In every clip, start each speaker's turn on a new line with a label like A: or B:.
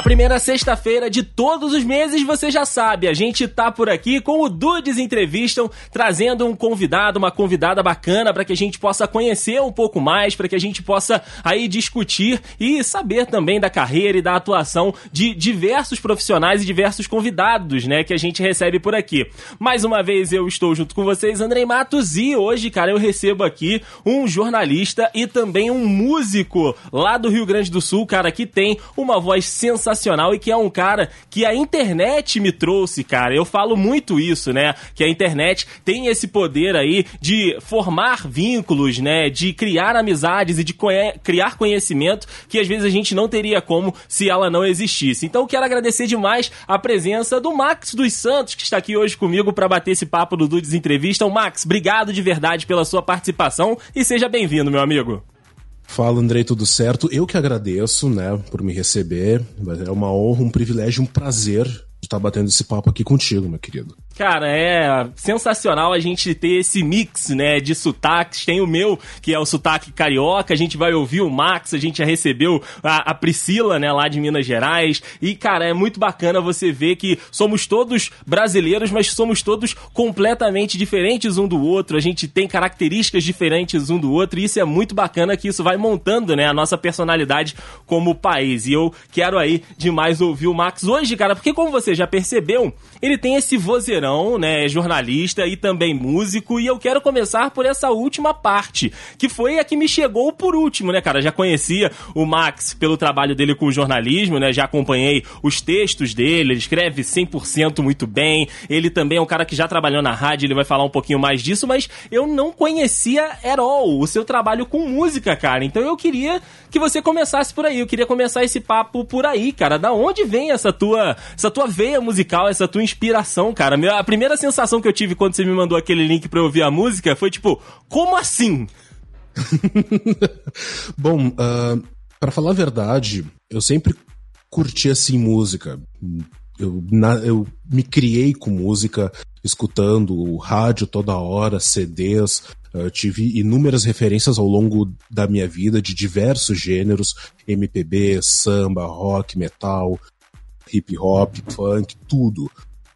A: A primeira sexta-feira de todos os meses, você já sabe, a gente tá por aqui com o Dudes Entrevistam, trazendo um convidado, uma convidada bacana para que a gente possa conhecer um pouco mais, para que a gente possa aí discutir e saber também da carreira e da atuação de diversos profissionais e diversos convidados, né, que a gente recebe por aqui. Mais uma vez eu estou junto com vocês, Andrei Matos, e hoje, cara, eu recebo aqui um jornalista e também um músico lá do Rio Grande do Sul, cara, que tem uma voz sensacional sensacional e que é um cara que a internet me trouxe, cara. Eu falo muito isso, né? Que a internet tem esse poder aí de formar vínculos, né? De criar amizades e de criar conhecimento que às vezes a gente não teria como se ela não existisse. Então quero agradecer demais a presença do Max dos Santos, que está aqui hoje comigo para bater esse papo do Dudes Entrevista. Então, Max, obrigado de verdade pela sua participação e seja bem-vindo, meu amigo.
B: Fala, Andrei, tudo certo? Eu que agradeço, né, por me receber. É uma honra, um privilégio, um prazer estar batendo esse papo aqui contigo, meu querido.
A: Cara, é sensacional a gente ter esse mix, né, de sotaques. Tem o meu, que é o sotaque carioca, a gente vai ouvir o Max, a gente já recebeu a, a Priscila, né, lá de Minas Gerais. E, cara, é muito bacana você ver que somos todos brasileiros, mas somos todos completamente diferentes um do outro. A gente tem características diferentes um do outro, e isso é muito bacana que isso vai montando, né, a nossa personalidade como país. E eu quero aí demais ouvir o Max hoje, cara, porque como você já percebeu, ele tem esse vozeirão né, é jornalista e também músico, e eu quero começar por essa última parte, que foi a que me chegou por último, né, cara? Já conhecia o Max pelo trabalho dele com o jornalismo, né? Já acompanhei os textos dele, ele escreve 100% muito bem. Ele também é um cara que já trabalhou na rádio, ele vai falar um pouquinho mais disso, mas eu não conhecia at all o seu trabalho com música, cara. Então eu queria que você começasse por aí. Eu queria começar esse papo por aí, cara. Da onde vem essa tua, essa tua veia musical, essa tua inspiração, cara? A primeira sensação que eu tive quando você me mandou aquele link pra eu ouvir a música foi tipo, como assim?
B: Bom, uh, ah, para falar a verdade, eu sempre curti assim música. Eu, na, eu me criei com música, escutando rádio toda hora, CDs. Eu tive inúmeras referências ao longo da minha vida de diversos gêneros: MPB, samba, rock, metal, hip hop, funk, tudo.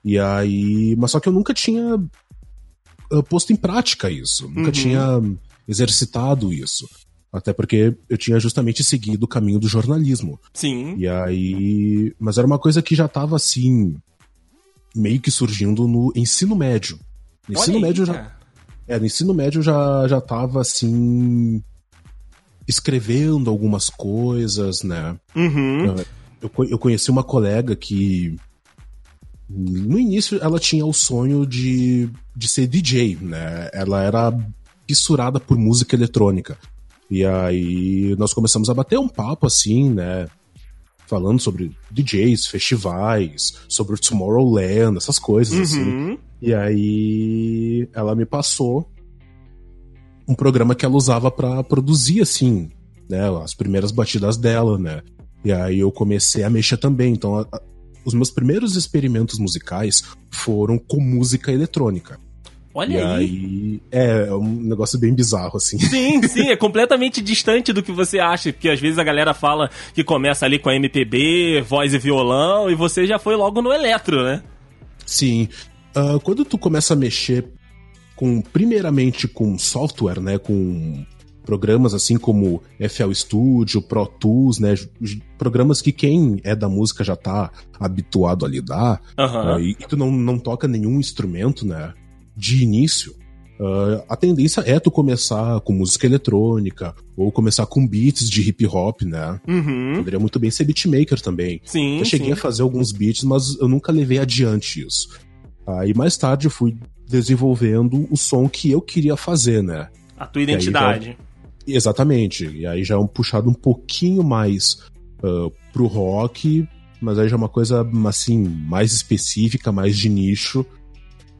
B: E aí. Mas só que eu nunca tinha uh, posto em prática isso. Nunca uhum. tinha exercitado isso. Até porque eu tinha justamente seguido o caminho do jornalismo.
A: Sim.
B: E aí. Mas era uma coisa que já tava assim. meio que surgindo no ensino médio. No ensino aí, médio já. É, no ensino médio já, já tava assim. escrevendo algumas coisas, né?
A: Uhum.
B: Eu, eu conheci uma colega que no início ela tinha o sonho de, de ser DJ, né? Ela era fissurada por música eletrônica. E aí nós começamos a bater um papo assim, né? Falando sobre DJs, festivais, sobre o Tomorrowland, essas coisas assim. uhum. assim. E aí ela me passou um programa que ela usava para produzir assim, né, as primeiras batidas dela, né? E aí eu comecei a mexer também, então os meus primeiros experimentos musicais foram com música eletrônica.
A: Olha
B: e
A: aí.
B: aí. É, é um negócio bem bizarro, assim.
A: Sim, sim, é completamente distante do que você acha. Porque às vezes a galera fala que começa ali com a MPB, voz e violão, e você já foi logo no eletro, né?
B: Sim. Uh, quando tu começa a mexer com, primeiramente com software, né? Com programas assim como FL Studio, Pro Tools, né? Programas que quem é da música já tá habituado a lidar.
A: Uhum.
B: Uh, e, tu não, não toca nenhum instrumento, né? De início. Uh, a tendência é tu começar com música eletrônica ou começar com beats de hip hop, né?
A: Uhum.
B: Poderia muito bem ser beatmaker também.
A: Sim.
B: Eu cheguei
A: sim.
B: a fazer alguns beats, mas eu nunca levei adiante isso. Aí mais tarde eu fui desenvolvendo o som que eu queria fazer, né?
A: A tua identidade.
B: Exatamente. E aí já é um puxado um pouquinho mais uh, pro rock, mas aí já é uma coisa, assim, mais específica, mais de nicho,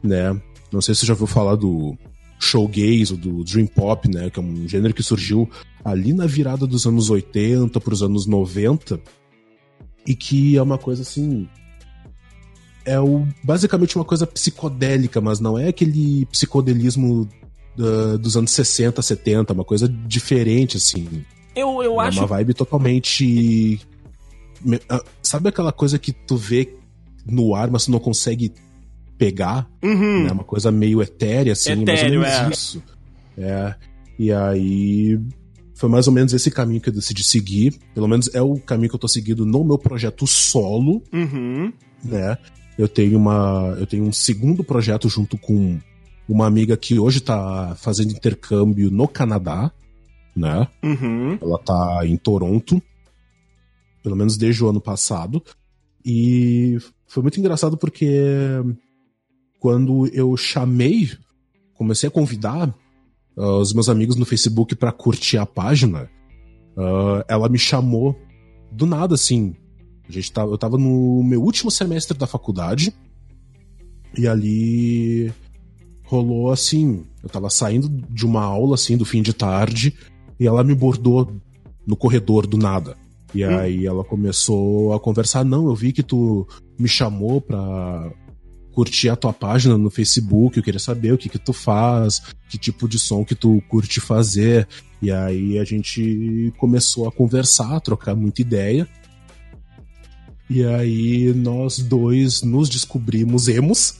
B: né? Não sei se você já ouviu falar do showgaze ou do dream pop, né? Que é um gênero que surgiu ali na virada dos anos 80 para os anos 90 e que é uma coisa assim é o, basicamente uma coisa psicodélica, mas não é aquele psicodelismo uh, dos anos 60, 70, uma coisa diferente, assim.
A: Eu, eu
B: é
A: acho.
B: Uma vibe totalmente ah, sabe aquela coisa que tu vê no ar, mas tu não consegue pegar?
A: Uhum.
B: Né? Uma coisa meio etérea, assim,
A: Etéreo,
B: mais ou menos
A: é.
B: isso. É. E aí. Foi mais ou menos esse caminho que eu decidi seguir. Pelo menos é o caminho que eu tô seguindo no meu projeto solo,
A: Uhum.
B: né? Eu tenho uma. Eu tenho um segundo projeto junto com uma amiga que hoje tá fazendo intercâmbio no Canadá, né?
A: Uhum.
B: Ela tá em Toronto, pelo menos desde o ano passado. E foi muito engraçado porque quando eu chamei, comecei a convidar ah, os meus amigos no Facebook pra curtir a página, ah, ela me chamou do nada, assim. A gente tava, eu tava no meu último semestre da faculdade e ali rolou assim. Eu tava saindo de uma aula, assim, do fim de tarde e ela me bordou no corredor do nada. E
A: Hum.
B: aí ela começou a conversar, não, eu vi que tu me chamou pra curtir a tua página no Facebook, eu queria saber o que que tu faz, que tipo de som que tu curte fazer. E aí a gente começou a conversar, a trocar muita ideia. E aí nós dois nos descobrimos emos.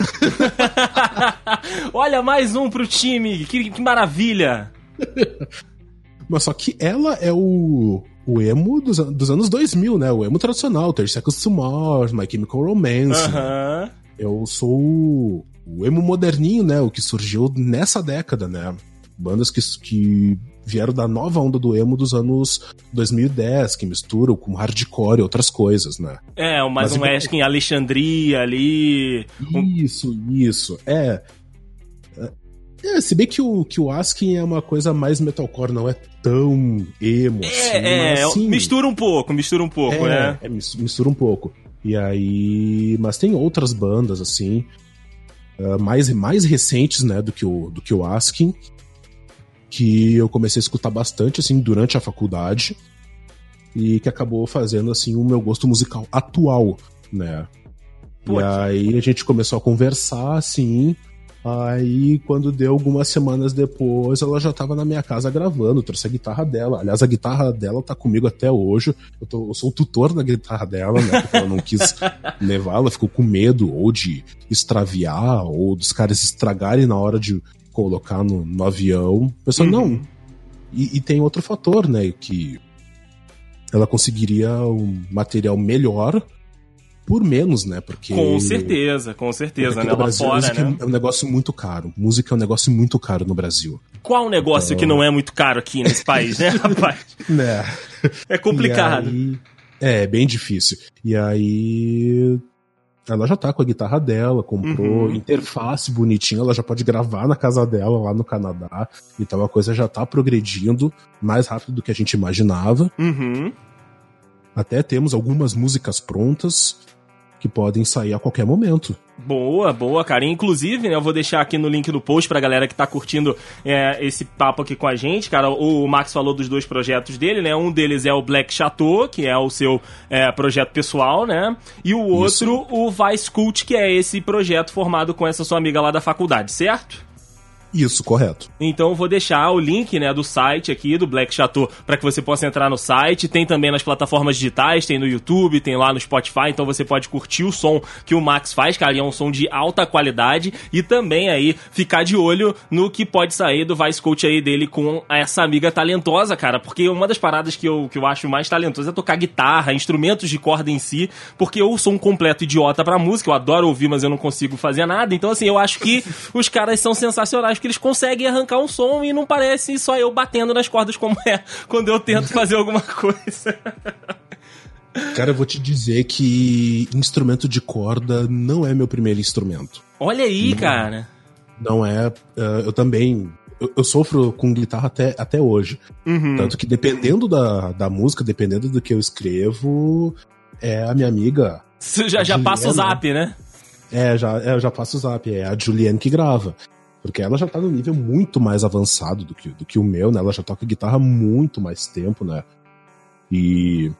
A: Olha, mais um pro time. Que, que maravilha.
B: Mas só que ela é o, o emo dos, dos anos 2000, né? O emo tradicional, 30 Seconds to Mars, My Chemical Romance. né?
A: Aham.
B: Eu sou o, o emo moderninho, né? O que surgiu nessa década, né? Bandas que, que vieram da nova onda do emo dos anos 2010, que misturam com hardcore e outras coisas, né?
A: É, mais
B: Mas
A: um
B: igual-
A: que em Alexandria ali. Um-
B: Isso, isso. É. É, se bem que o, que o Askin é uma coisa mais metalcore, não é tão emo assim.
A: É, é,
B: mas, sim,
A: mistura um pouco, mistura um pouco,
B: é,
A: né?
B: é, mis- mistura um pouco. E aí. Mas tem outras bandas, assim. ah, mais, mais recentes, né, do que o, do que o Askin. Que eu comecei a escutar bastante, assim, durante a faculdade. E que acabou fazendo, assim, o meu gosto musical atual, né?
A: Pô,
B: e aí a gente começou a conversar, assim. Aí, quando deu algumas semanas depois, ela já tava na minha casa gravando, trouxe a guitarra dela. Aliás, a guitarra dela tá comigo até hoje. Eu, tô- eu sou o tutor da guitarra dela, né? Porque ela não quis levar, ela ficou com medo ou de extraviar, ou dos caras estragarem na hora de colocar no, no avião. Pessoal,
A: Uhum.
B: não. E, e tem outro fator, né? Que ela conseguiria um material melhor por menos, né? Porque.
A: Com certeza, com certeza, né?
B: Brasil,
A: fora,
B: música
A: né?
B: é um negócio muito caro. Música é um negócio muito caro no Brasil.
A: Qual negócio que não é muito caro aqui nesse país, né, rapaz?
B: Né?
A: É complicado.
B: Aí- é, bem difícil. E aí. Ela já tá com a guitarra dela, comprou
A: Uhum.
B: interface bonitinha, ela já pode gravar na casa dela lá no Canadá. Então a coisa já tá progredindo mais rápido do que a gente imaginava.
A: Uhum.
B: Até temos algumas músicas prontas que podem sair a qualquer momento.
A: Boa, boa, cara. Inclusive, né, eu vou deixar aqui no link do post pra galera que tá curtindo é, esse papo aqui com a gente, cara. O Max falou dos dois projetos dele, né? Um deles é o Black Chateau, que é o seu é, projeto pessoal, né? E o outro, o Vice Cult, que é esse projeto formado com essa sua amiga lá da faculdade, certo?
B: Isso, correto.
A: Então eu vou deixar o link, né, do site aqui do Black Chateau para que você possa entrar no site. Tem também nas plataformas digitais, tem no YouTube, tem lá no Spotify, então você pode curtir o som que o Max faz, cara, é um som de alta qualidade e também aí ficar de olho no que pode sair do Vice Coach aí dele com essa amiga talentosa, cara, porque uma das paradas que eu, que eu acho mais talentosa é tocar guitarra, instrumentos de corda em si, porque eu sou um completo idiota pra música, eu adoro ouvir, mas eu não consigo fazer nada. Então assim, eu acho que os caras são sensacionais porque eles conseguem arrancar um som e não parece só eu batendo nas cordas como é quando eu tento fazer alguma coisa.
B: Cara, eu vou te dizer que instrumento de corda não é meu primeiro instrumento.
A: Olha aí, cara.
B: Não é. eh, eu também. Eu, sofro com guitarra até, até hoje.
A: Uhum.
B: Tanto que dependendo da, da música, dependendo do que eu escrevo, é a minha amiga.
A: Você já, já passa o zap, né?
B: É, já, é, eu já passo o zap. É a Juliane que grava. Porque ela já tá num nível muito mais avançado do que, do que o meu, né? Ela já toca guitarra há muito mais tempo, né? E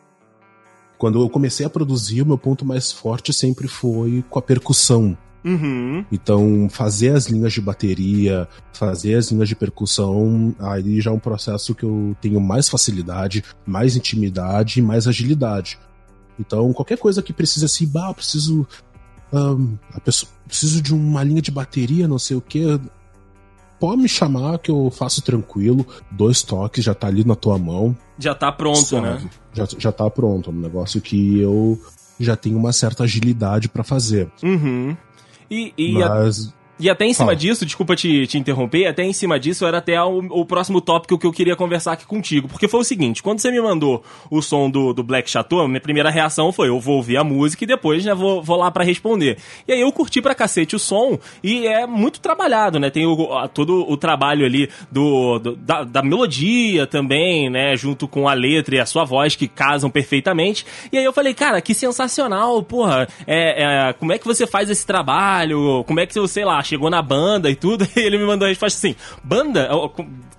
B: quando eu comecei a produzir, o meu ponto mais forte sempre foi com a percussão.
A: Uhum.
B: Então, fazer as linhas de bateria, fazer as linhas de percussão, aí já é um processo que eu tenho mais facilidade, mais intimidade e mais agilidade. Então, qualquer coisa que precisa assim, bah, preciso. Um, a pessoa, preciso de uma linha de bateria, não sei o que. Pode me chamar que eu faço tranquilo. Dois toques, já tá ali na tua mão.
A: Já tá pronto, suave. né?
B: Já, já tá pronto. É um negócio que eu já tenho uma certa agilidade para fazer.
A: Uhum. E, e Mas... a... E até em cima Fala. disso, desculpa te, te interromper, até em cima disso era até o, o, próximo tópico que eu queria conversar aqui contigo. Porque foi o seguinte, quando você me mandou o som do, do Black Chateau, minha primeira reação foi, eu vou ouvir a música e depois, né, vou, vou lá para responder. E aí eu curti pra cacete o som e é muito trabalhado, né? Tem o, todo o trabalho ali do, do da, da, melodia também, né? Junto com a letra e a sua voz que casam perfeitamente. E aí eu falei, cara, que sensacional, porra. É, é, como é que você faz esse trabalho? Como é que, você, sei lá, chegou na banda e tudo, e ele me mandou a resposta assim: banda?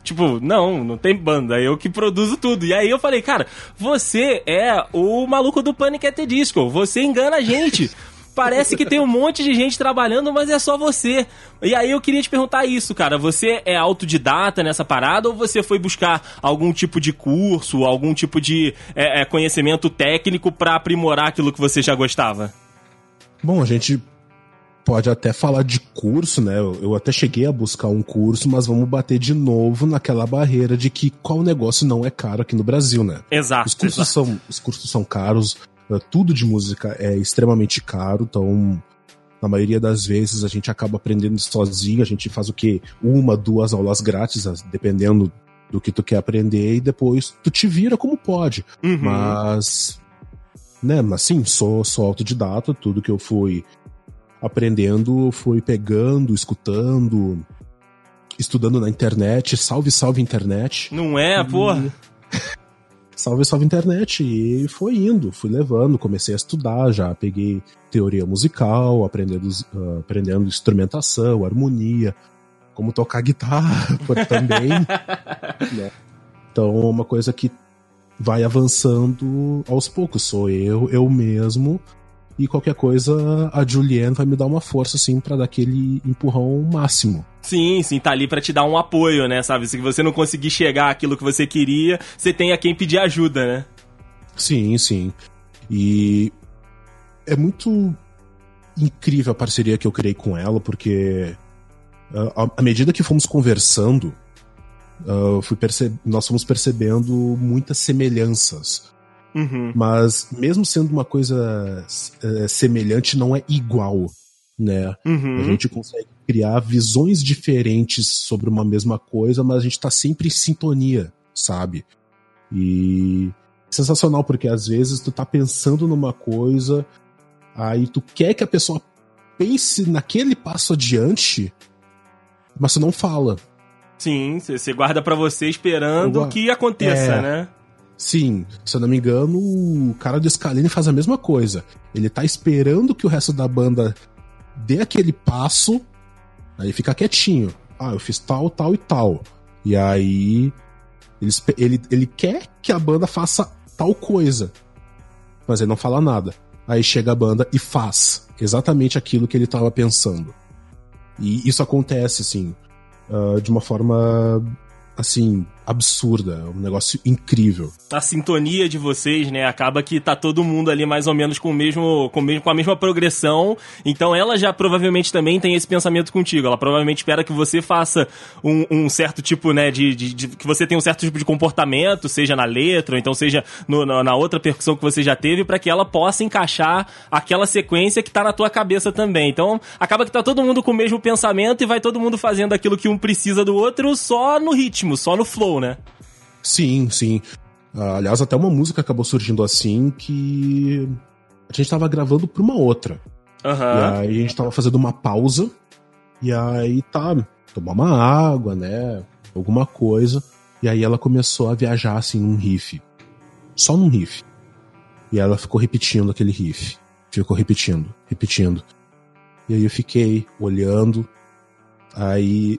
A: Tipo, não, não tem banda, eu que produzo tudo. E aí eu falei, cara, você é o maluco do Panic! at the Disco, você engana a gente. Parece que tem um monte de gente trabalhando, mas é só você. E aí eu queria te perguntar isso, cara. Você é autodidata nessa parada ou você foi buscar algum tipo de curso, algum tipo de é, é, conhecimento técnico para aprimorar aquilo que você já gostava?
B: Bom, a gente pode até falar de curso, né? Eu até cheguei a buscar um curso, mas vamos bater de novo naquela barreira de que qual negócio não é caro aqui no Brasil, né?
A: Exato.
B: Os cursos,
A: exato.
B: São, os cursos são caros, eh, tudo de música é extremamente caro, então na maioria das vezes a gente acaba aprendendo sozinho, a gente faz o quê? Uma, duas aulas grátis, dependendo do que tu quer aprender, e depois tu te vira como pode. Uhum. Mas né, mas sim, sou, sou autodidata, tudo que eu fui aprendendo, fui pegando, escutando, estudando na internet. Salve, salve internet.
A: Não é, e... porra?
B: salve, salve internet. E foi indo, fui levando, comecei a estudar já. Peguei teoria musical, aprendendo, uh, aprendendo instrumentação, harmonia, como tocar guitarra também. né? Então, uma coisa que vai avançando aos poucos. Sou eu, eu mesmo, e qualquer coisa, a Julianne vai me dar uma força, assim, para dar aquele empurrão máximo.
A: Sim, sim, tá ali para te dar um apoio, né, sabe? Se você não conseguir chegar àquilo que você queria, você tem a quem pedir ajuda, né?
B: Sim, sim. E é muito incrível a parceria que eu criei com ela, porque uh, à medida que fomos conversando, uh, fui nós fomos percebendo muitas semelhanças.
A: Uhum.
B: Mas mesmo sendo uma coisa é, semelhante, não é igual, né?
A: Uhum.
B: A gente consegue criar visões diferentes sobre uma mesma coisa, mas a gente tá sempre em sintonia, sabe? E sensacional, porque às vezes tu tá pensando numa coisa, aí tu quer que a pessoa pense naquele passo adiante, mas tu não fala.
A: Sim, você guarda para você esperando que aconteça, é, né?
B: Sim, se eu não me engano, o cara do Scalene faz a mesma coisa. Ele tá esperando que o resto da banda dê aquele passo, aí fica quietinho. Ah, eu fiz tal, tal e tal. E aí ele, ele, ele quer que a banda faça tal coisa, mas ele não fala nada. Aí chega a banda e faz exatamente aquilo que ele estava pensando. E isso acontece, assim, uh, de uma forma, assim, absurda, é um negócio incrível.
A: A sintonia de vocês, né, acaba que tá todo mundo ali mais ou menos com o mesmo, com, mesmo, com a mesma progressão. Então ela já provavelmente também tem esse pensamento contigo. Ela provavelmente espera que você faça um, um certo tipo, né, de, de, de, que você tenha um certo tipo de comportamento, seja na letra, ou então seja no, na, na, outra percussão que você já teve, para que ela possa encaixar aquela sequência que tá na tua cabeça também. Então acaba que tá todo mundo com o mesmo pensamento e vai todo mundo fazendo aquilo que um precisa do outro só no ritmo, só no flow né?
B: Sim, sim. Uh, aliás, até uma música acabou surgindo assim que a gente tava gravando pra uma outra.
A: Uhum.
B: E aí a gente tava fazendo uma pausa. E aí tá, tomar uma água, né? Alguma coisa. E aí ela começou a viajar assim num riff. Só num riff. E ela ficou repetindo aquele riff. Ficou repetindo, repetindo. E aí eu fiquei olhando. Aí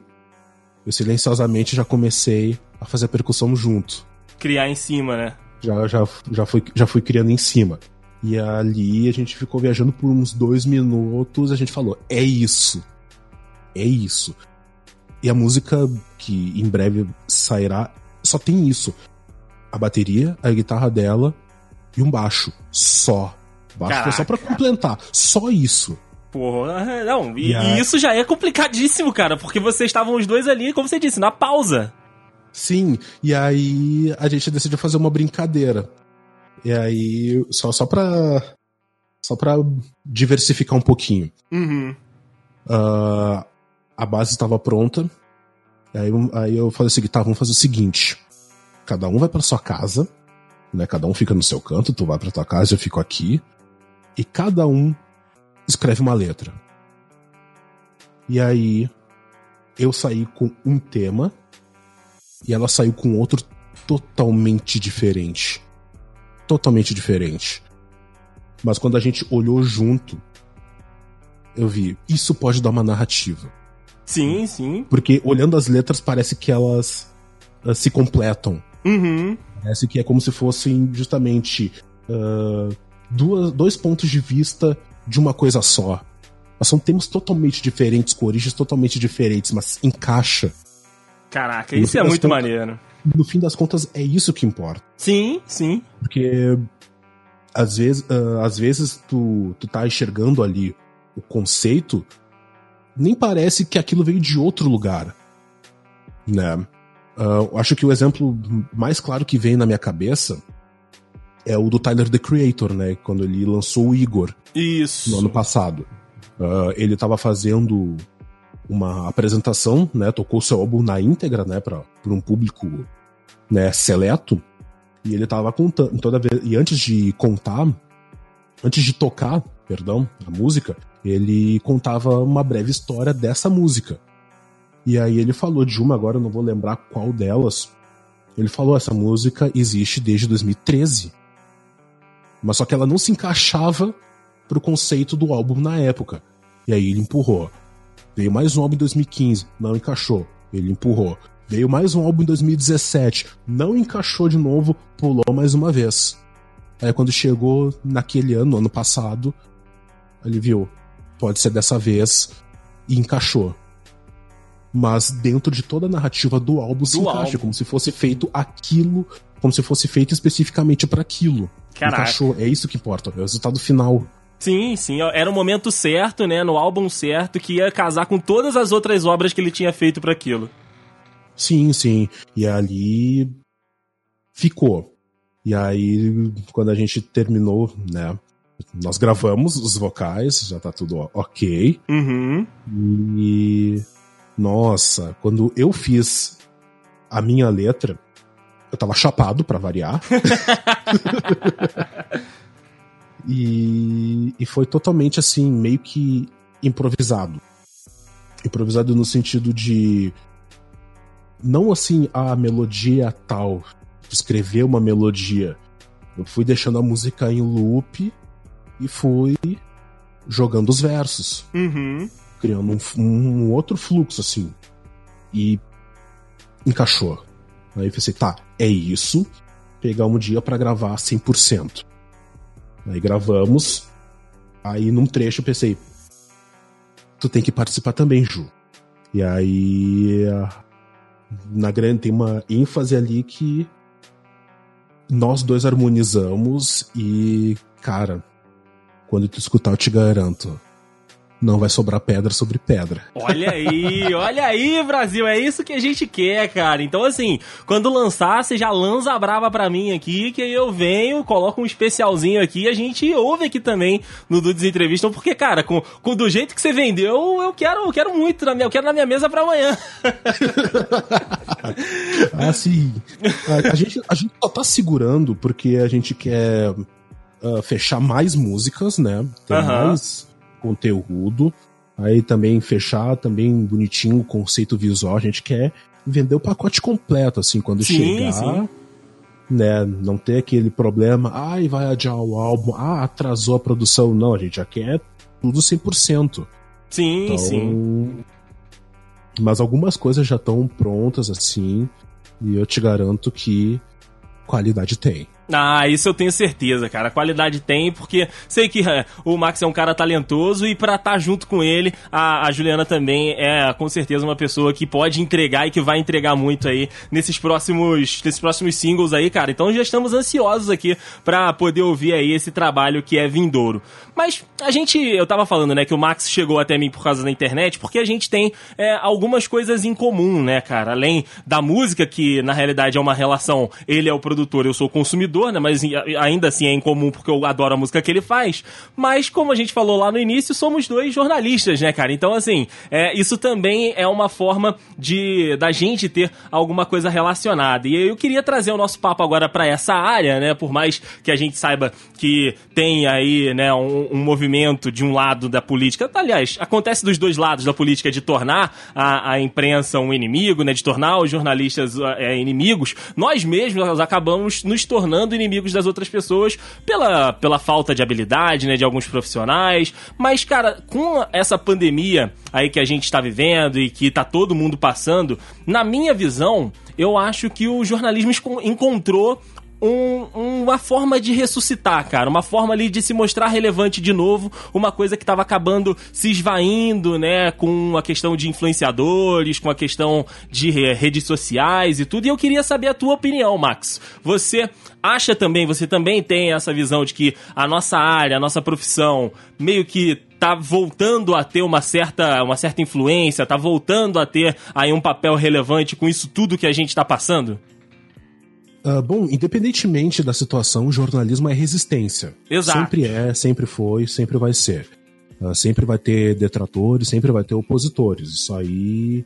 B: eu silenciosamente já comecei a fazer a percussão junto.
A: Criar em cima, né?
B: Já, já, já, fui, já fui criando em cima. E ali a gente ficou viajando por uns dois minutos, a gente falou, é isso. É isso. E a música que em breve sairá só tem isso. A bateria, a guitarra dela e um baixo. Só. Baixo Caraca. foi só pra complementar. Só isso.
A: Porra, não, e, e, isso já é complicadíssimo, cara, porque vocês estavam os dois ali, como você disse, na pausa.
B: Sim, e aí a gente decidiu fazer uma brincadeira. E aí, só, só pra. Só pra diversificar um pouquinho.
A: Uhum.
B: Uh, a base estava pronta. Aí, aí eu falei assim: tá, vamos fazer o seguinte. Cada um vai para sua casa, né? Cada um fica no seu canto, tu vai pra tua casa, eu fico aqui. E cada um escreve uma letra. E aí eu saí com um tema e ela saiu com outro totalmente diferente. Totalmente diferente. Mas quando a gente olhou junto, eu vi, isso pode dar uma narrativa.
A: Sim, sim.
B: Porque olhando as letras parece que elas uh, se completam.
A: Uhum.
B: Parece que é como se fossem justamente uh, duas, dois pontos de vista de uma coisa só. Mas são temas totalmente diferentes, com origens totalmente diferentes, mas encaixa.
A: Caraca, isso é muito contas, maneiro.
B: No fim das contas, é isso que importa.
A: Sim, sim.
B: Porque às vezes, uh, às vezes tu, tu tá enxergando ali o conceito, nem parece que aquilo veio de outro lugar. Né? Uh, acho que o exemplo mais claro que vem na minha cabeça é o do Tyler the Creator, né? Quando ele lançou o Igor.
A: Isso.
B: No ano passado. Uh, ele estava fazendo uma apresentação, né? Tocou seu álbum na íntegra, né? Para um público né, seleto. E ele estava contando toda vez. E antes de contar, antes de tocar, perdão, a música, ele contava uma breve história dessa música. E aí ele falou de uma, agora eu não vou lembrar qual delas. Ele falou: essa música existe desde 2013. Mas só que ela não se encaixava pro conceito do álbum na época. E aí ele empurrou. Veio mais um álbum em 2015, não encaixou. Ele empurrou. Veio mais um álbum em 2017, não encaixou de novo, pulou mais uma vez. Aí quando chegou naquele ano, ano passado, ele viu, pode ser dessa vez, e encaixou. Mas dentro de toda a narrativa do álbum do se encaixa, álbum. como se fosse feito aquilo, como se fosse feito especificamente para aquilo. Caraca. Encaixou, é isso que importa, é o resultado final.
A: Sim, sim, era o momento certo, né, no álbum certo, que ia casar com todas as outras obras que ele tinha feito para aquilo.
B: Sim, sim. E ali ficou. E aí, quando a gente terminou, né, nós gravamos os vocais, já tá tudo ok.
A: Uhum.
B: E nossa, quando eu fiz a minha letra, eu tava chapado para variar. e, e foi totalmente assim, meio que improvisado. Improvisado no sentido de. Não assim, a melodia tal, escrever uma melodia. Eu fui deixando a música em loop e fui jogando os versos.
A: Uhum.
B: Criando um, um, outro fluxo, assim. E encaixou. Aí eu pensei, tá, é isso. Pegar um dia para gravar 100%. Aí gravamos. Aí num trecho eu pensei, tu tem que participar também, Ju. E aí na grande tem uma ênfase ali que nós dois harmonizamos e, cara, quando tu escutar, eu te garanto, não vai sobrar pedra sobre pedra.
A: Olha aí, olha aí, Brasil, é isso que a gente quer, cara. Então, assim, quando lançar, você já lança brava pra mim aqui, que aí eu venho, coloco um especialzinho aqui e a gente ouve aqui também no Dudes Entrevista, porque, cara, com, com do jeito que você vendeu, eu quero, eu quero muito, na minha, eu quero na minha mesa pra amanhã.
B: assim, a, a, gente, a gente só tá segurando porque a gente quer uh, fechar mais músicas, né? Tem mais conteúdo. Aí também fechar também bonitinho o conceito visual. A gente quer vender o pacote completo, assim, quando sim, chegar. Sim. Né, não ter aquele problema, ai, vai adiar o álbum, ah, atrasou a produção. Não, a gente já quer tudo 100%.
A: Sim, então, sim.
B: Mas algumas coisas já estão prontas, assim, e eu te garanto que qualidade tem.
A: Ah, isso eu tenho certeza, cara. A qualidade tem, porque sei que é, o Max é um cara talentoso e pra estar tá junto com ele, a, a, Juliana também é com certeza uma pessoa que pode entregar e que vai entregar muito aí nesses próximos, nesses próximos singles aí, cara. Então já estamos ansiosos aqui pra poder ouvir aí esse trabalho que é vindouro. Mas a gente, eu tava falando, né, que o Max chegou até mim por causa da internet, porque a gente tem é, algumas coisas em comum, né, cara? Além da música, que na realidade é uma relação, ele é o produtor, eu sou o consumidor né? Mas ainda assim é incomum porque eu adoro a música que ele faz. Mas, como a gente falou lá no início, somos dois jornalistas, né, cara? Então, assim, é, isso também é uma forma de da gente ter alguma coisa relacionada. E eu queria trazer o nosso papo agora para essa área, né? Por mais que a gente saiba que tem aí, né, um, um movimento de um lado da política. Aliás, acontece dos dois lados da política de tornar a, a imprensa um inimigo, né? De tornar os jornalistas é, inimigos. Nós mesmos acabamos nos tornando tornando inimigos das outras pessoas pela, pela falta de habilidade, né, de alguns profissionais. Mas, cara, com essa pandemia aí que a gente está vivendo e que tá todo mundo passando, na minha visão, eu acho que o jornalismo encontrou um, uma forma de ressuscitar, cara. Uma forma ali de se mostrar relevante de novo. Uma coisa que estava acabando se esvaindo, né? Com a questão de influenciadores, com a questão de redes sociais e tudo. E eu queria saber a tua opinião, Max. Você acha também, você também tem essa visão de que a nossa área, a nossa profissão, meio que tá voltando a ter uma certa, uma certa influência, tá voltando a ter aí um papel relevante com isso tudo que a gente tá passando?
B: Uh, bom, independentemente da situação, o jornalismo é resistência.
A: Exato.
B: Sempre é, sempre foi, sempre vai ser. Uh, sempre vai ter detratores, sempre vai ter opositores. Isso aí.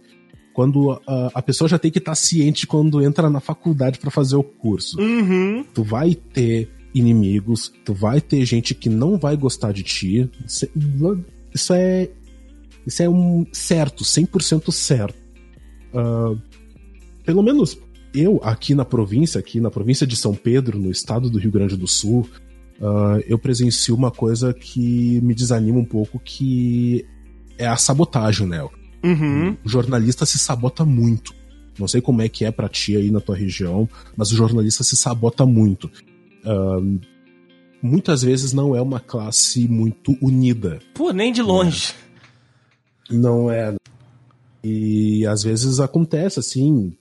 B: Quando uh, a pessoa já tem que estar tá ciente quando entra na faculdade para fazer o curso.
A: Uhum.
B: Tu vai ter inimigos, tu vai ter gente que não vai gostar de ti. Isso é. Isso é um certo, 100% certo. pelo menos eu, aqui na província, aqui na província de São Pedro, no estado do Rio Grande do Sul, uh, eu presencio uma coisa que me desanima um pouco, que é a sabotagem, né?
A: Uhum.
B: O jornalista se sabota muito. Não sei como é que é pra ti aí na tua região, mas o jornalista se sabota muito. Uh, muitas vezes não é uma classe muito unida.
A: Pô, nem de longe.
B: Não é. E às vezes acontece assim,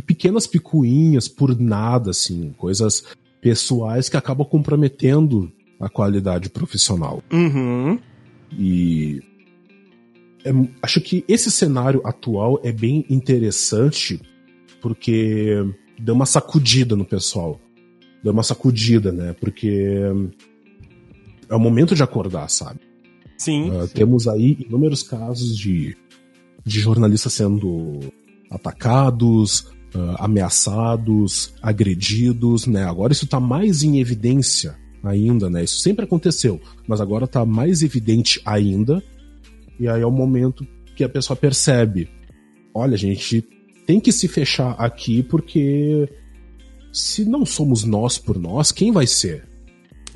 B: pequenas picuinhas por nada, assim, coisas pessoais que acabam comprometendo a qualidade profissional.
A: Uhum.
B: E é, acho que esse cenário atual é bem interessante porque deu uma sacudida no pessoal. Deu uma sacudida, né? Porque é o momento de acordar, sabe?
A: Sim. Uh,
B: sim. Temos aí inúmeros casos de, de jornalistas sendo atacados, uh, ameaçados, agredidos, né? Agora isso está mais em evidência ainda, né? Isso sempre aconteceu, mas agora está mais evidente ainda. E aí é o momento que a pessoa percebe: olha, a gente tem que se fechar aqui porque se não somos nós por nós, quem vai ser?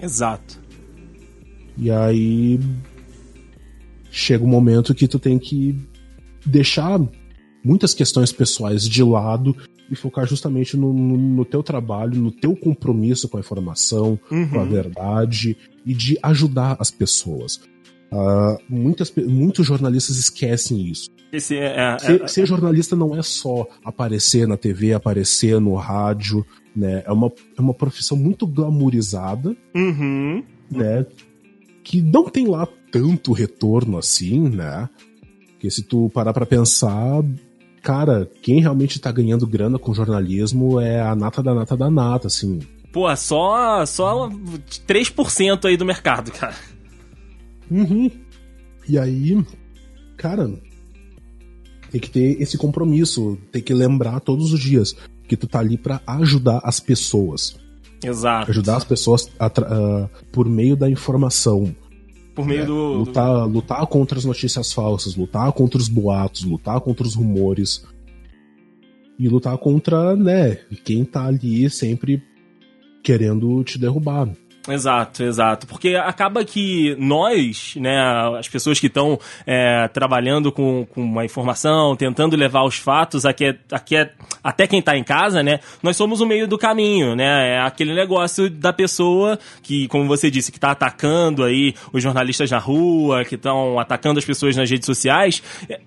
A: Exato.
B: E aí chega um momento que tu tem que deixar muitas questões pessoais de lado e focar justamente no, no, no teu trabalho, no teu compromisso com a informação, uhum. com a verdade e de ajudar as pessoas. Uh, muitas, muitos jornalistas esquecem isso.
A: Esse é, é,
B: ser, é, ser, jornalista não é só aparecer na TV, aparecer no rádio, né? É uma, é uma profissão muito glamourizada,
A: uhum.
B: né? Que não tem lá tanto retorno assim, né? Porque se tu parar pra pensar, cara, quem realmente tá ganhando grana com jornalismo é a nata da nata da nata, assim.
A: Pô, só, só 3% aí do mercado, cara.
B: Uhum. E aí, cara, tem que ter esse compromisso, tem que lembrar todos os dias que tu tá ali para ajudar as pessoas.
A: Exato.
B: Ajudar as pessoas a, uh, por meio da informação,
A: por meio é, do,
B: lutar, do... lutar contra as notícias falsas, lutar contra os boatos, lutar contra os rumores. E lutar contra, né, quem tá ali sempre querendo te derrubar.
A: Exato, exato. Porque acaba que nós, né, as pessoas que estão é, trabalhando com, com uma informação, tentando levar os fatos aqui, aqui até quem está em casa, né, nós somos o meio do caminho, né? É aquele negócio da pessoa que, como você disse, que está atacando aí os jornalistas na rua, que estão atacando as pessoas nas redes sociais,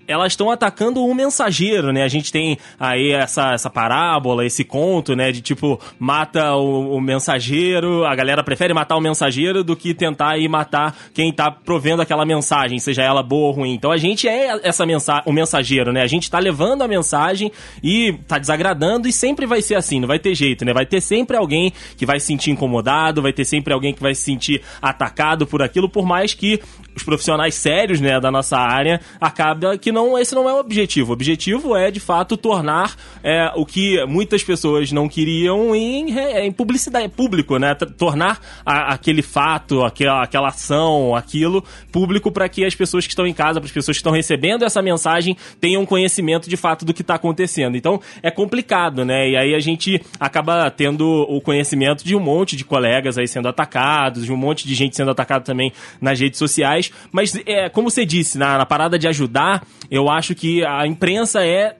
A: elas estão atacando o mensageiro, né? A gente tem aí essa, essa parábola, esse conto, né, de tipo, mata o, o mensageiro, a galera prefere matar o mensageiro do que tentar ir matar quem tá provendo aquela mensagem, seja ela boa ou ruim. Então a gente é essa mensa o mensageiro, né? A gente tá levando a mensagem e tá desagradando e sempre vai ser assim, não vai ter jeito, né? Vai ter sempre alguém que vai se sentir incomodado, vai ter sempre alguém que vai se sentir atacado por aquilo, por mais que os profissionais sérios, né, da nossa área, acaba que não esse não é o objetivo. O objetivo é, de fato, tornar é, o que muitas pessoas não queriam em, em publicidade, público, né? Tornar a, aquele fato, aquela, aquela ação, aquilo público para que as pessoas que estão em casa, para as pessoas que estão recebendo essa mensagem tenham conhecimento de fato do que está acontecendo. Então é complicado, né? E aí a gente acaba tendo o conhecimento de um monte de colegas aí sendo atacados, de um monte de gente sendo atacado também nas redes sociais. Mas é, como você disse, na, na parada de ajudar, eu acho que a imprensa é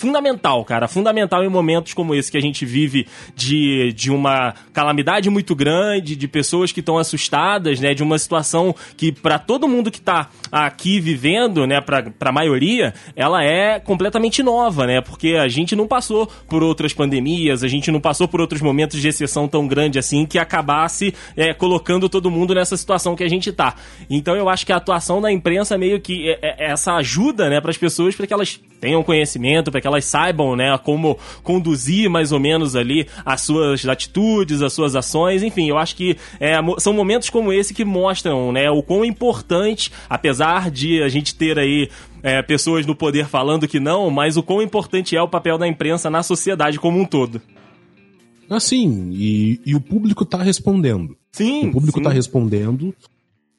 A: fundamental, cara, fundamental em momentos como esse que a gente vive de, de uma calamidade muito grande, de pessoas que estão assustadas, né, de uma situação que para todo mundo que tá aqui vivendo, né, para a maioria, ela é completamente nova, né, porque a gente não passou por outras pandemias, a gente não passou por outros momentos de exceção tão grande assim que acabasse é, colocando todo mundo nessa situação que a gente tá. Então eu acho que a atuação da imprensa meio que é, é essa ajuda, né, para as pessoas para que elas tenham conhecimento, para que elas saibam, né, como conduzir mais ou menos ali as suas atitudes, as suas ações, enfim, eu acho que é, são momentos como esse que mostram, né, o quão importante, apesar de a gente ter aí é, pessoas no poder falando que não, mas o quão importante é o papel da imprensa na sociedade como um todo.
B: Assim, e, e o público está respondendo.
A: Sim.
B: O público está respondendo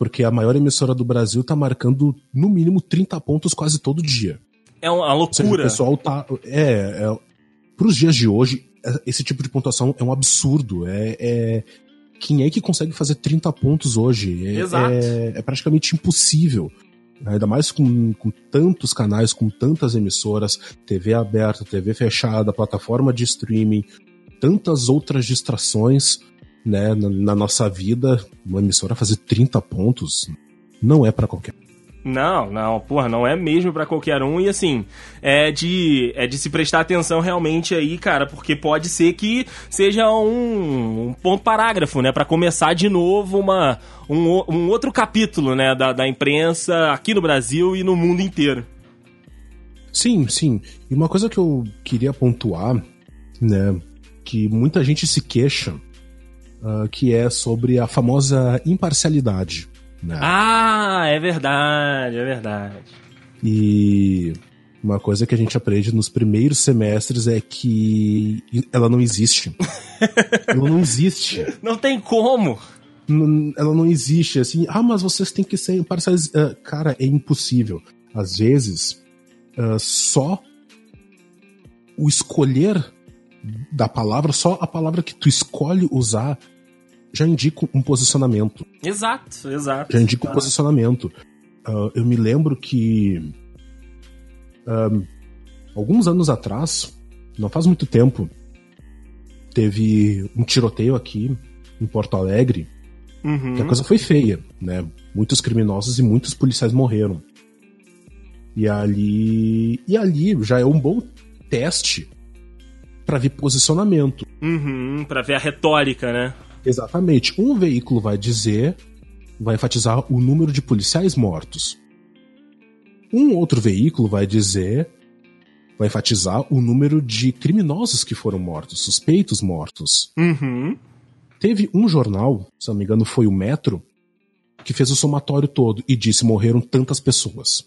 B: porque a maior emissora do Brasil está marcando no mínimo 30 pontos quase todo dia.
A: É uma loucura. Seja, o
B: pessoal tá. É, é. Pros dias de hoje, é, esse tipo de pontuação é um absurdo. É, é quem é que consegue fazer 30 pontos hoje? É,
A: Exato.
B: É, é praticamente impossível. Ainda mais com, com tantos canais, com tantas emissoras, TV aberta, TV fechada, plataforma de streaming, tantas outras distrações né, na, na nossa vida. Uma emissora fazer 30 pontos não é para qualquer
A: não, não, porra, não é mesmo para qualquer um e assim, é de é de se prestar atenção realmente aí, cara, porque pode ser que seja um, um ponto parágrafo, né, para começar de novo uma um, um outro capítulo, né, da, da imprensa aqui no Brasil e no mundo inteiro.
B: Sim, sim. E uma coisa que eu queria pontuar, né, que muita gente se queixa, uh, que é sobre a famosa imparcialidade.
A: Né? Ah, é verdade, é verdade.
B: E uma coisa que a gente aprende nos primeiros semestres é que ela não existe. ela não existe.
A: Não tem como.
B: ela não existe assim. Ah, mas vocês têm que ser imparciais. Uh, cara, é impossível. Às vezes, uh, só o escolher da palavra, só a palavra que tu escolhe usar já indica um posicionamento.
A: Exato, exato.
B: Já indica um posicionamento. Uh, eu me lembro que uh, alguns anos atrás, não faz muito tempo, teve um tiroteio aqui em Porto Alegre, uhum. que a coisa foi feia, né? Muitos criminosos e muitos policiais morreram. E ali, e ali já é um bom teste para ver posicionamento.
A: Uhum, para ver a retórica, né?
B: Exatamente. Um veículo vai dizer, vai enfatizar o número de policiais mortos. Um outro veículo vai dizer, vai enfatizar o número de criminosos que foram mortos, suspeitos mortos.
A: Uhum.
B: Teve um jornal, se não me engano foi o Metro, que fez o somatório todo e disse morreram tantas pessoas.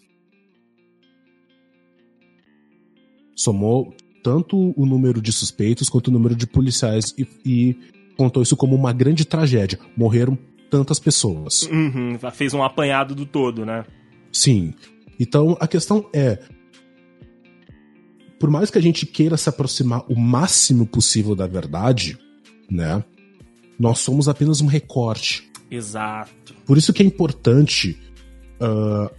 B: Somou tanto o número de suspeitos quanto o número de policiais e, e contou isso como uma grande tragédia. Morreram tantas pessoas.
A: Uhum, fez um apanhado do todo, né?
B: Sim. Então a questão é. Por mais que a gente queira se aproximar o máximo possível da verdade, né? Nós somos apenas um recorte.
A: Exato.
B: Por isso que é importante uh,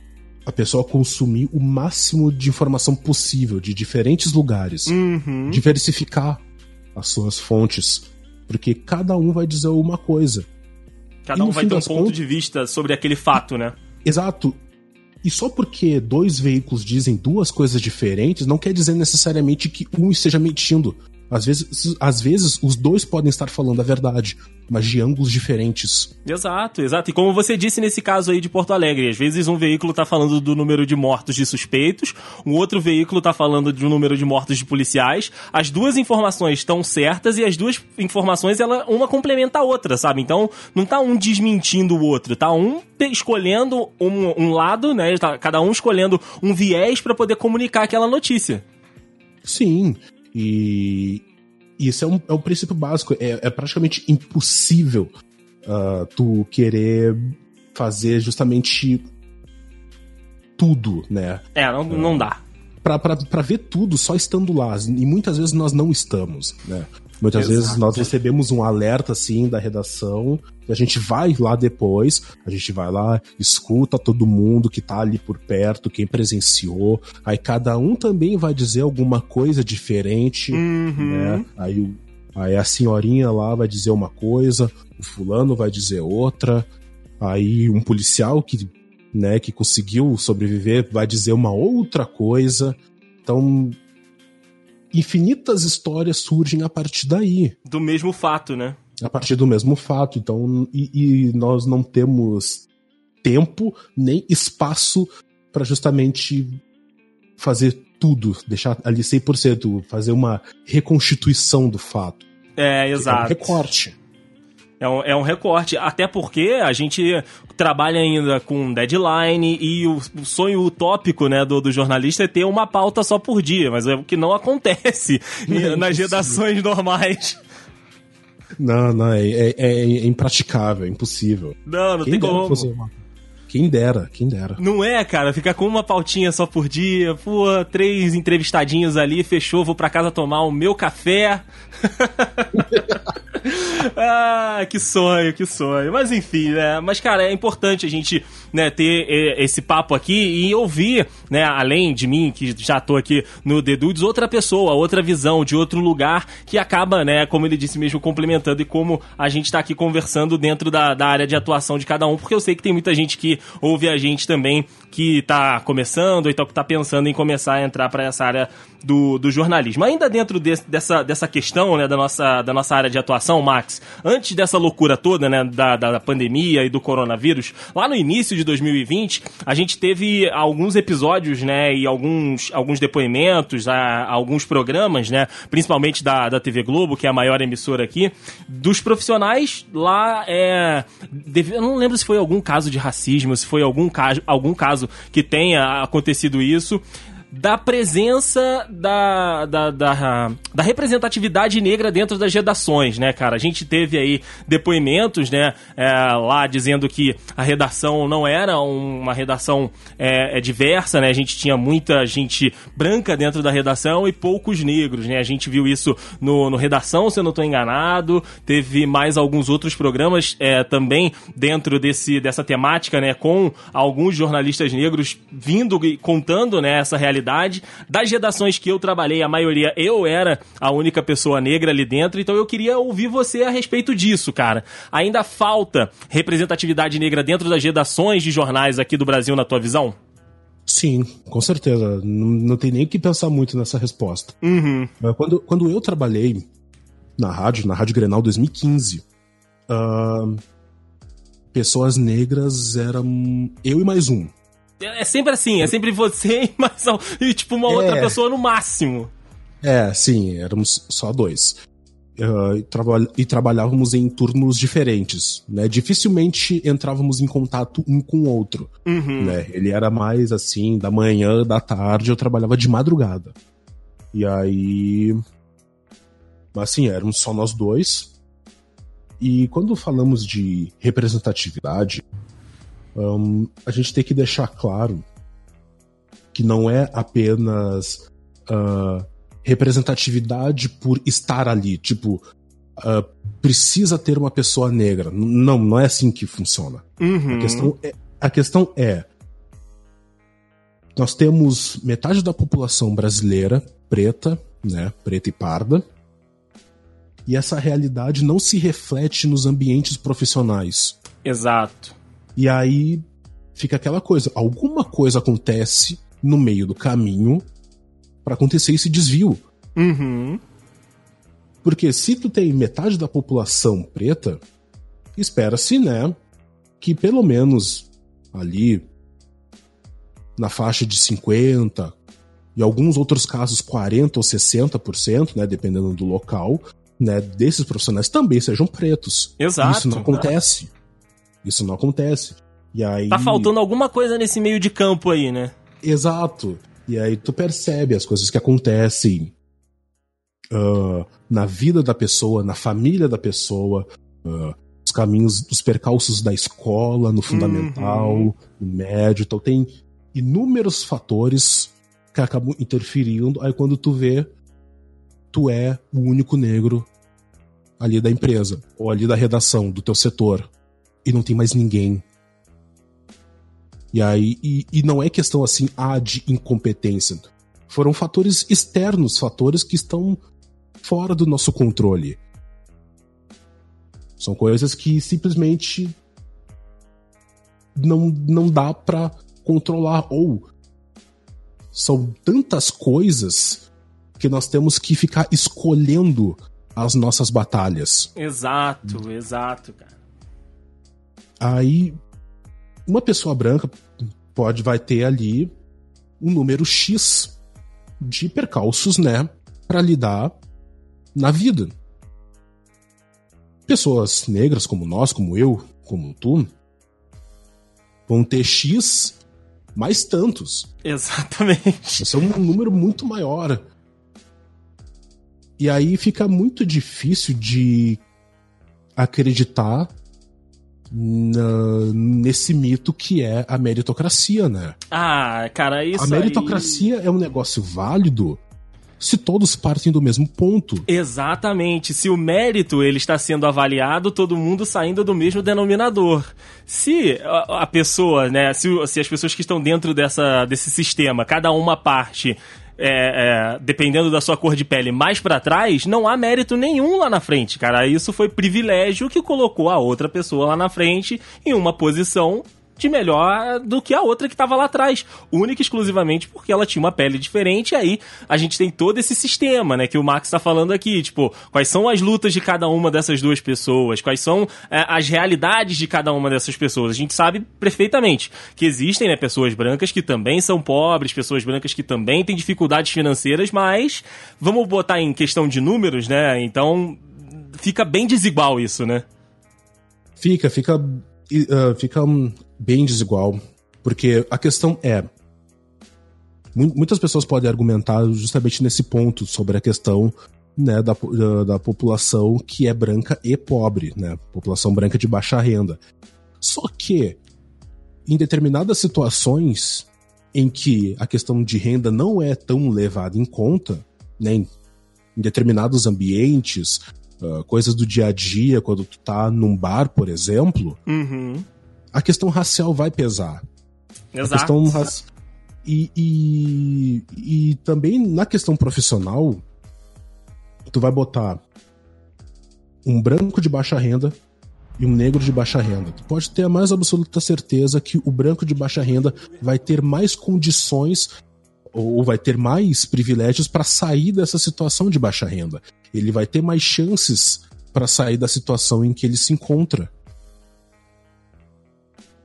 B: a pessoa consumir o máximo de informação possível de diferentes lugares.
A: Uhum.
B: Diversificar as suas fontes. Porque cada um vai dizer uma coisa.
A: Cada um vai ter um ponto contas... de vista sobre aquele fato, né?
B: Exato. E só porque dois veículos dizem duas coisas diferentes, não quer dizer necessariamente que um esteja mentindo. Às vezes, às vezes, os dois podem estar falando a verdade, mas de ângulos diferentes.
A: Exato, exato. E como você disse nesse caso aí de Porto Alegre, às vezes um veículo está falando do número de mortos de suspeitos, um outro veículo está falando do número de mortos de policiais. As duas informações estão certas e as duas informações, ela, uma complementa a outra, sabe? Então, não tá um desmentindo o outro, tá um escolhendo um, um lado, né? Tá cada um escolhendo um viés para poder comunicar aquela notícia.
B: Sim, e isso é um, é um princípio básico. É, é praticamente impossível uh, tu querer fazer justamente tudo, né?
A: É, não, não dá.
B: Pra, pra, pra ver tudo só estando lá. E muitas vezes nós não estamos, né? Muitas Exato. vezes nós recebemos um alerta assim da redação, e a gente vai lá depois, a gente vai lá, escuta todo mundo que tá ali por perto, quem presenciou, aí cada um também vai dizer alguma coisa diferente,
A: uhum.
B: né? Aí, aí a senhorinha lá vai dizer uma coisa, o fulano vai dizer outra, aí um policial que, né, que conseguiu sobreviver vai dizer uma outra coisa. Então, infinitas histórias surgem a partir daí.
A: Do mesmo fato, né?
B: A partir do mesmo fato. Então, e, e nós não temos tempo nem espaço para justamente fazer tudo, deixar ali 100%, fazer uma reconstituição do fato.
A: É, exato. É um
B: recorte.
A: É um, é um recorte. Até porque a gente trabalha ainda com deadline e o, o sonho utópico né, do, do, jornalista é ter uma pauta só por dia, mas é o que não acontece é nas redações normais.
B: Não, não, é, é, é, impraticável, é impossível.
A: Não, não Quem tem como.
B: Quem dera, quem dera.
A: Não é, cara, ficar com uma pautinha só por dia, pô, três entrevistadinhos ali, fechou, vou para casa tomar o meu café. ah, que sonho, que sonho. Mas enfim, né? Mas, cara, é importante a gente né, ter esse papo aqui e ouvir, né, além de mim, que já tô aqui no The Dudes, outra pessoa, outra visão, de outro lugar, que acaba, né, como ele disse mesmo, complementando e como a gente tá aqui conversando dentro da, da área de atuação de cada um, porque eu sei que tem muita gente que ouve a gente também que tá começando, ou então que tá pensando em começar a entrar para essa área do, do jornalismo. Ainda dentro de, dessa, dessa questão, né, da nossa, da nossa área de atuação, Max, antes dessa loucura toda, né, da, da pandemia e do coronavírus, lá no início de 2020, a gente teve alguns episódios, né, e alguns, alguns depoimentos, a, alguns programas, né, principalmente da, da TV Globo, que é a maior emissora aqui, dos profissionais lá, é, deve, eu não lembro se foi algum caso de racismo, se foi algum caso, algum caso que tenha acontecido isso, da presença da, da, da, da, representatividade negra dentro das redações, né, cara? A gente teve aí depoimentos, né, é, lá dizendo que a redação não era uma redação é, é, diversa, né? A gente tinha muita gente branca dentro da redação e poucos negros, né? A gente viu isso no, no Redação, se eu não estou enganado. Teve mais alguns outros programas é, também dentro desse, dessa temática, né, com alguns jornalistas negros vindo e contando, né, essa realidade realidade. Das redações que eu trabalhei, a maioria eu era a única pessoa negra ali dentro, então eu queria ouvir você a respeito disso, cara. Ainda falta representatividade negra dentro das redações de jornais aqui do Brasil, na tua visão?
B: Sim, com certeza. Não, não tem nem o que pensar muito nessa resposta.
A: Uhum.
B: Quando, quando eu trabalhei na rádio, na Rádio Grenal 2015, uh, pessoas negras eram eu e mais um.
A: É sempre assim, é sempre você e mais e tipo uma é. outra pessoa no máximo.
B: É, sim, éramos só dois. Uh, e, traba e, trabalhávamos em turnos diferentes, né? Dificilmente entrávamos em contato um com o outro,
A: uhum.
B: né? Ele era mais assim, da manhã, da tarde, eu trabalhava de madrugada. E aí... Assim, éramos só nós dois. E quando falamos de representatividade, um, a gente tem que deixar claro que não é apenas uh, representatividade por estar ali. Tipo, uh, precisa ter uma pessoa negra. Não, não é assim que funciona.
A: Uhum.
B: A, questão é, a questão é. Nós temos metade da população brasileira preta, né? Preta e parda. E essa realidade não se reflete nos ambientes profissionais.
A: Exato.
B: E aí fica aquela coisa: alguma coisa acontece no meio do caminho para acontecer esse desvio.
A: Uhum.
B: Porque se tu tem metade da população preta, espera-se, né, que pelo menos ali na faixa de 50, e alguns outros casos 40 ou 60%, né, dependendo do local, né, desses profissionais também sejam pretos.
A: Exato.
B: Isso não acontece. Isso não acontece. E aí
A: Tá faltando alguma coisa nesse meio de campo aí, né?
B: Exato. E aí tu percebe as coisas que acontecem uh, na vida da pessoa, na família da pessoa, uh, os caminhos, os percalços da escola, no fundamental,
A: Uhum.
B: no médio. Então tem inúmeros fatores que acabam interferindo. Aí quando tu vê, tu é o único negro ali da empresa, ou ali da redação, do teu setor. E não tem mais ninguém. E aí, e, e não é questão assim, ah, de incompetência. Foram fatores externos, fatores que estão fora do nosso controle. São coisas que simplesmente não, não dá pra controlar. Ou são tantas coisas que nós temos que ficar escolhendo as nossas batalhas.
A: Exato, exato, cara.
B: Aí uma pessoa branca pode vai ter ali um número X de percalços, né, para lidar na vida. Pessoas negras como nós, como eu, como tu, vão ter X mais tantos.
A: Exatamente.
B: Esse é um número muito maior. E aí fica muito difícil de acreditar na- nesse mito que é a meritocracia, né?
A: Ah, cara, isso
B: a meritocracia é um negócio válido se todos partem do mesmo ponto.
A: aí... Exatamente. Se o mérito ele está sendo avaliado, todo mundo saindo do mesmo denominador. Se a, a pessoa, né, se, se as pessoas que estão dentro dessa, desse sistema, cada uma parte é, é, dependendo da sua cor de pele, mais pra trás, não há mérito nenhum lá na frente, cara. Isso foi privilégio que colocou a outra pessoa lá na frente em uma posição de melhor do que a outra que tava lá atrás, única e exclusivamente porque ela tinha uma pele diferente, e aí a gente tem todo esse sistema, né, que o Max tá falando aqui, tipo, quais são as lutas de cada uma dessas duas pessoas, quais são é, as realidades de cada uma dessas pessoas. A gente sabe perfeitamente que existem, né, pessoas brancas que também são pobres, pessoas brancas que também têm dificuldades financeiras, mas vamos botar em questão de números, né? Então fica bem desigual isso, né?
B: Fica, fica, ah, fica hum, bem desigual. Porque a questão é. mu- Muitas pessoas podem argumentar justamente nesse ponto sobre a questão né, da, da, da população que é branca e pobre, né? População branca de baixa renda. Só que, em determinadas situações em que a questão de renda não é tão levada em conta, né, em, em determinados ambientes, ah, coisas do dia a dia, quando tu tá num bar, por exemplo,
A: Uhum.
B: A questão racial vai pesar. A
A: Exato.
B: questão raci- e, e, e também na questão profissional, tu vai botar um branco de baixa renda e um negro de baixa renda. Tu pode ter a mais absoluta certeza que o branco de baixa renda vai ter mais condições ou vai ter mais privilégios para sair dessa situação de baixa renda. Ele vai ter mais chances para sair da situação em que ele se encontra.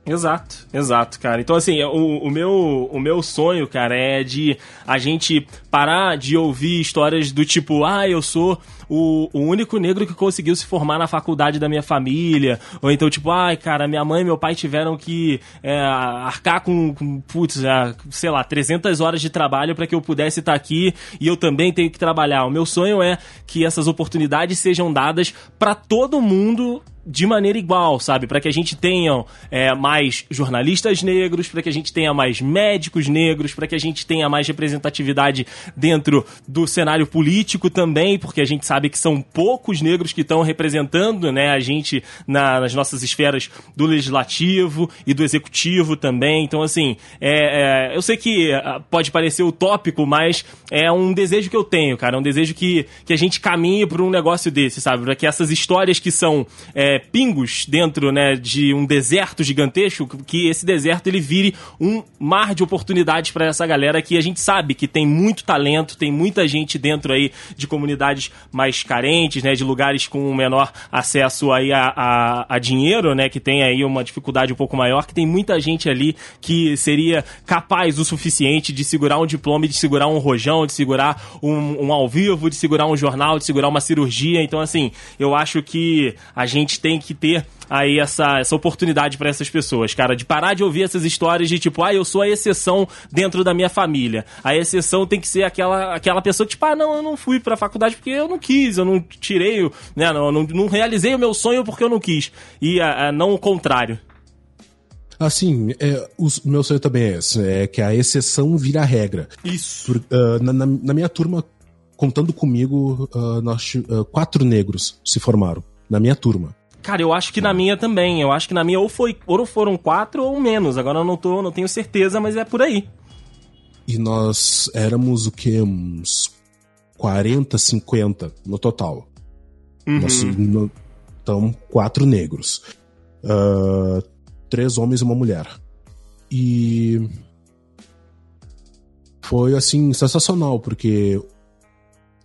A: Exato, exato, cara. Então, assim, o, o, meu, o meu sonho, cara, é de a gente parar de ouvir histórias do tipo, ah, eu sou o, o único negro que conseguiu se formar na faculdade da minha família. Ou então, tipo, ai, cara, minha mãe e meu pai tiveram que é, arcar com, com putz, é, sei lá, 300 horas de trabalho para que eu pudesse estar aqui e eu também tenho que trabalhar. O meu sonho é que essas oportunidades sejam dadas para todo mundo de maneira igual, sabe? Para que a gente tenha é, mais jornalistas negros, para que a gente tenha mais médicos negros, para que a gente tenha mais representatividade dentro do cenário político também, porque a gente sabe sabe que são poucos negros que estão representando né, a gente na, nas nossas esferas do legislativo e do executivo também. Então, assim, é, é, eu sei que ah, pode parecer utópico, mas é um desejo que eu tenho, cara. É um desejo que, que a gente caminhe para um negócio desse, sabe? Para que essas histórias que são é, pingos dentro né, de um deserto gigantesco, que esse deserto ele vire um mar de oportunidades para essa galera que a gente sabe que tem muito talento, tem muita gente dentro aí de comunidades mais carentes, né, de lugares com menor acesso aí a, a, a dinheiro, né, que tem aí uma dificuldade um pouco maior, que tem muita gente ali que seria capaz o suficiente de segurar um diploma, de segurar um rojão, de segurar um, um ao vivo, de segurar um jornal, de segurar uma cirurgia. Então, assim, eu acho que a gente tem que ter aí essa, essa oportunidade para essas pessoas, cara, de parar de ouvir essas histórias de tipo, ah, eu sou a exceção dentro da minha família. A exceção tem que ser aquela, aquela pessoa que, tipo, ah, não, eu não fui pra faculdade porque eu não quis, eu não tirei, né, não, não, não realizei o meu sonho porque eu não quis. E a, a, não o contrário.
B: Assim, é, o meu sonho também é esse, é que a exceção vira a regra.
A: Isso.
B: Por, uh, na, na, na, minha turma, contando comigo, uh, nós, uh, quatro negros se formaram na minha turma.
A: Cara, eu acho que na minha também. Eu acho que na minha ou foi ou foram quatro ou menos. Agora eu não tô, não tenho certeza, mas é por aí.
B: E nós éramos o que? Uns 40, 50 no total. Uhum. Nós, no, então, quatro negros. Uh, três homens e uma mulher. E foi assim sensacional porque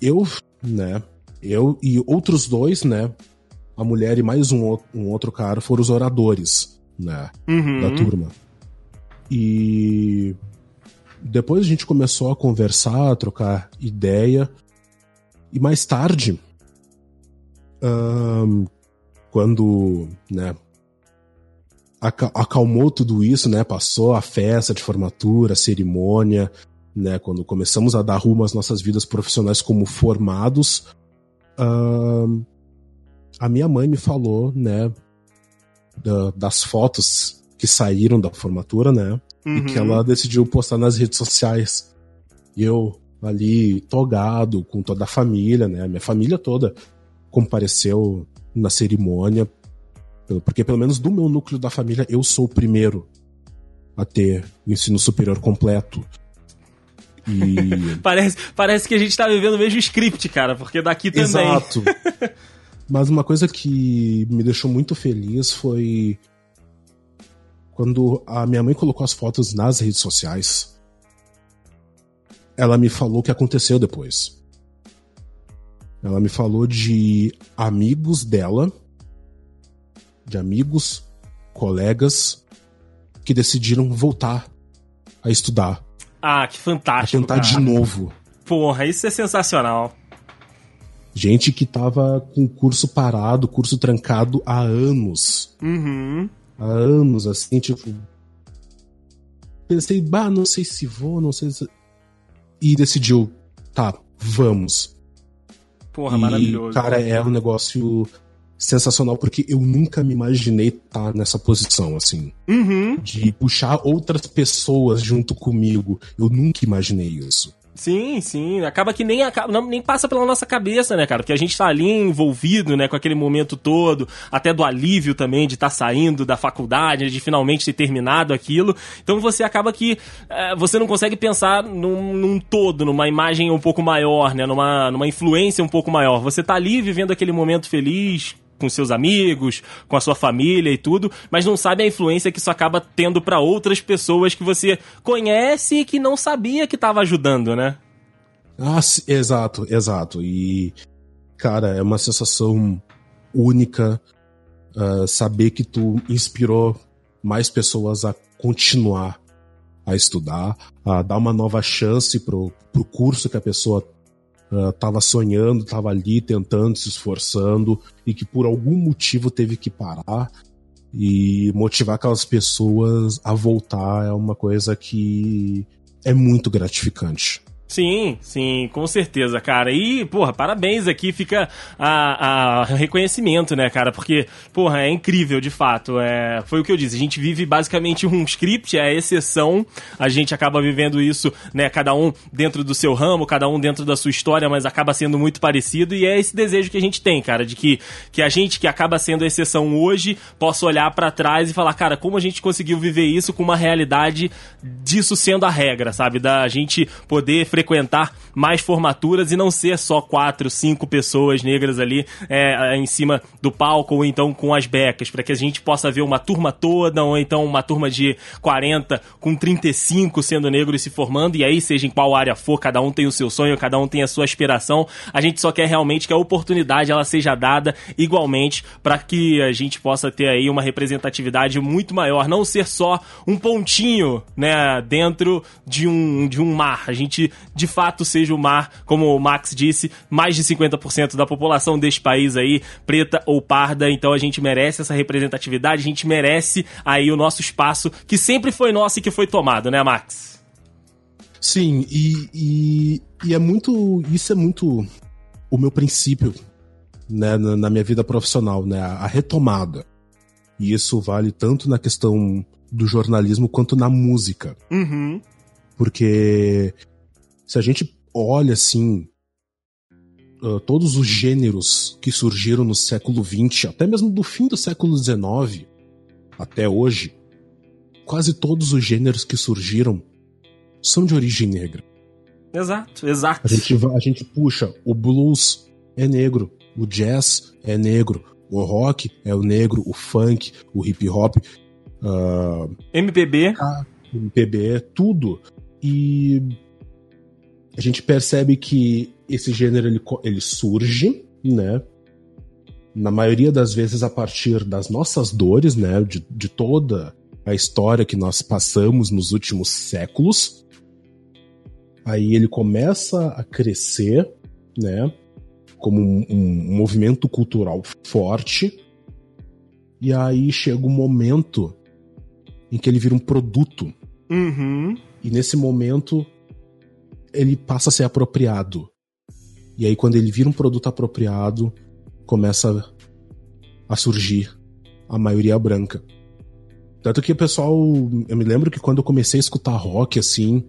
B: eu, né, eu e outros dois, né, a mulher e mais um, um outro cara foram os oradores, né? Uhum. Da turma. E depois a gente começou a conversar, a trocar ideia. E mais tarde, um, quando, né, acalmou tudo isso, né, passou a festa de formatura, a cerimônia, né, quando começamos a dar rumo às nossas vidas profissionais como formados, um, a minha mãe me falou, né, da, das fotos que saíram da formatura, né, uhum. e que uhum. ela decidiu postar nas redes sociais. E eu ali togado com toda a família, né, minha família toda compareceu na cerimônia, porque pelo menos do meu núcleo da família eu sou o primeiro a ter o ensino superior completo.
A: E... parece, parece que a gente tá vivendo o mesmo script, cara, porque daqui também.
B: Exato. Mas uma coisa que me deixou muito feliz foi quando a minha mãe colocou as fotos nas redes sociais. Ela me falou o que aconteceu depois. Ela me falou de amigos dela, de amigos, colegas que decidiram voltar a estudar.
A: Ah, que fantástico.
B: A tentar cara. de novo.
A: Porra, isso é sensacional.
B: Gente que tava com curso parado, curso trancado há anos.
A: Uhum.
B: Há anos, assim, tipo. Pensei, bah, não sei se vou, não sei se. E decidiu, tá, vamos.
A: Porra, e, maravilhoso.
B: Cara, é um negócio sensacional, porque eu nunca me imaginei estar tá nessa posição, assim.
A: Uhum.
B: De puxar outras pessoas junto comigo. Eu nunca imaginei isso.
A: Sim, sim. Acaba que nem, nem passa pela nossa cabeça, né, cara? Porque a gente tá ali envolvido, né, com aquele momento todo, até do alívio também de estar tá saindo da faculdade, de finalmente ter terminado aquilo. Então você acaba que é, você não consegue pensar num, num, todo, numa imagem um pouco maior, né, numa, numa influência um pouco maior. Você tá ali vivendo aquele momento feliz, com seus amigos, com a sua família e tudo, mas não sabe a influência que isso acaba tendo para outras pessoas que você conhece e que não sabia que estava ajudando, né?
B: Ah, exato, exato. E, cara, é uma sensação única uh, saber que tu inspirou mais pessoas a continuar a estudar, a dar uma nova chance pro, pro curso que a pessoa estava uh, sonhando, estava ali tentando, se esforçando e que por algum motivo teve que parar e motivar aquelas pessoas a voltar é uma coisa que é muito gratificante.
A: Sim, sim, com certeza, cara. E, porra, parabéns aqui, fica a, a reconhecimento, né, cara? Porque, porra, é incrível, de fato. É, foi o que eu disse, a gente vive basicamente um script, é a exceção. A gente acaba vivendo isso, né, cada um dentro do seu ramo, cada um dentro da sua história, mas acaba sendo muito parecido. E é esse desejo que a gente tem, cara, de que, que a gente que acaba sendo a exceção hoje possa olhar para trás e falar, cara, como a gente conseguiu viver isso com uma realidade disso sendo a regra, sabe? Da gente poder frequentar mais formaturas e não ser só quatro, cinco pessoas negras ali é, em cima do palco ou então com as becas, para que a gente possa ver uma turma toda ou então uma turma de 40 com 35 sendo negros se formando e aí seja em qual área for, cada um tem o seu sonho, cada um tem a sua aspiração. A gente só quer realmente que a oportunidade ela seja dada igualmente para que a gente possa ter aí uma representatividade muito maior, não ser só um pontinho, né, dentro de um de um mar. A gente de fato seja o mar, como o Max disse, mais de 50% da população deste país aí, preta ou parda, então a gente merece essa representatividade, a gente merece aí o nosso espaço, que sempre foi nosso e que foi tomado, né, Max?
B: Sim, e, e, e é muito. Isso é muito o meu princípio né, na, na minha vida profissional, né? A, a retomada. E isso vale tanto na questão do jornalismo quanto na música.
A: Uhum.
B: Porque se a gente olha assim. Uh, todos os gêneros que surgiram no século XX, até mesmo do fim do século XIX até hoje, quase todos os gêneros que surgiram são de origem negra.
A: Exato, exato.
B: A gente, a gente puxa, o blues é negro, o jazz é negro, o rock é o negro, o funk, o hip hop, uh,
A: MPB,
B: MPB, tudo. E a gente percebe que esse gênero ele, ele surge, né? Na maioria das vezes a partir das nossas dores, né? De, de toda a história que nós passamos nos últimos séculos. Aí ele começa a crescer, né? Como um, um movimento cultural forte. E aí chega um momento em que ele vira um produto.
A: Uhum.
B: E nesse momento ele passa a ser apropriado. E aí quando ele vira um produto apropriado, começa a surgir a maioria branca. Tanto que o pessoal. Eu me lembro que quando eu comecei a escutar rock, assim.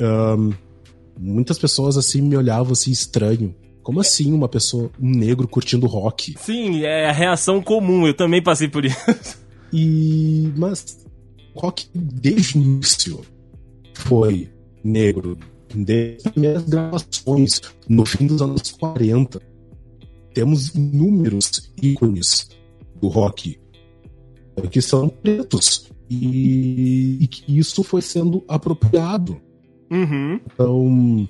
B: Um, muitas pessoas assim me olhavam assim estranho. Como assim uma pessoa, um negro curtindo rock?
A: Sim, é a reação comum, eu também passei por isso.
B: E. Mas rock desde o início foi negro. Desde as primeiras gravações, no fim dos anos 40. Temos inúmeros ícones do rock que são pretos. E, e que isso foi sendo apropriado.
A: Uhum.
B: Então,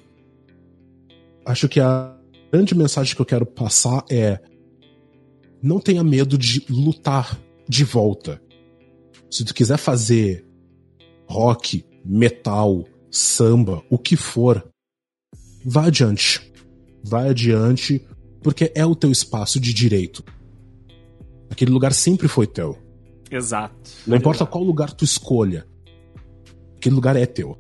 B: acho que a grande mensagem que eu quero passar é: não tenha medo de lutar de volta. Se tu quiser fazer rock, metal, samba, o que for, vá adiante. Vai adiante, porque é o teu espaço de direito. Aquele lugar sempre foi teu.
A: Exato.
B: Não importa qual lugar tu escolha. Aquele lugar é teu.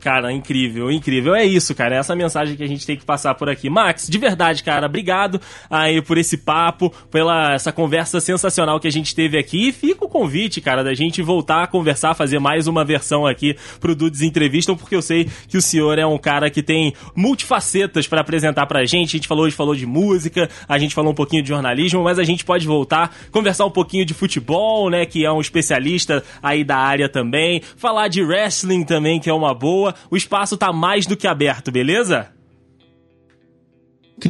A: Cara, incrível, incrível. É isso, cara. É essa mensagem que a gente tem que passar por aqui. Max, de verdade, cara, obrigado aí por esse papo, pela essa conversa sensacional que a gente teve aqui. E fica o convite, cara, da gente voltar a conversar, fazer mais uma versão aqui pro Dudes Entrevistam, porque eu sei que o senhor é um cara que tem multifacetas para apresentar pra gente. A gente falou, gente falou de música, a gente falou um pouquinho de jornalismo, mas a gente pode voltar, conversar um pouquinho de futebol, né, que é um especialista aí da área também, falar de wrestling também, que é uma boa o espaço tá mais do que aberto, beleza?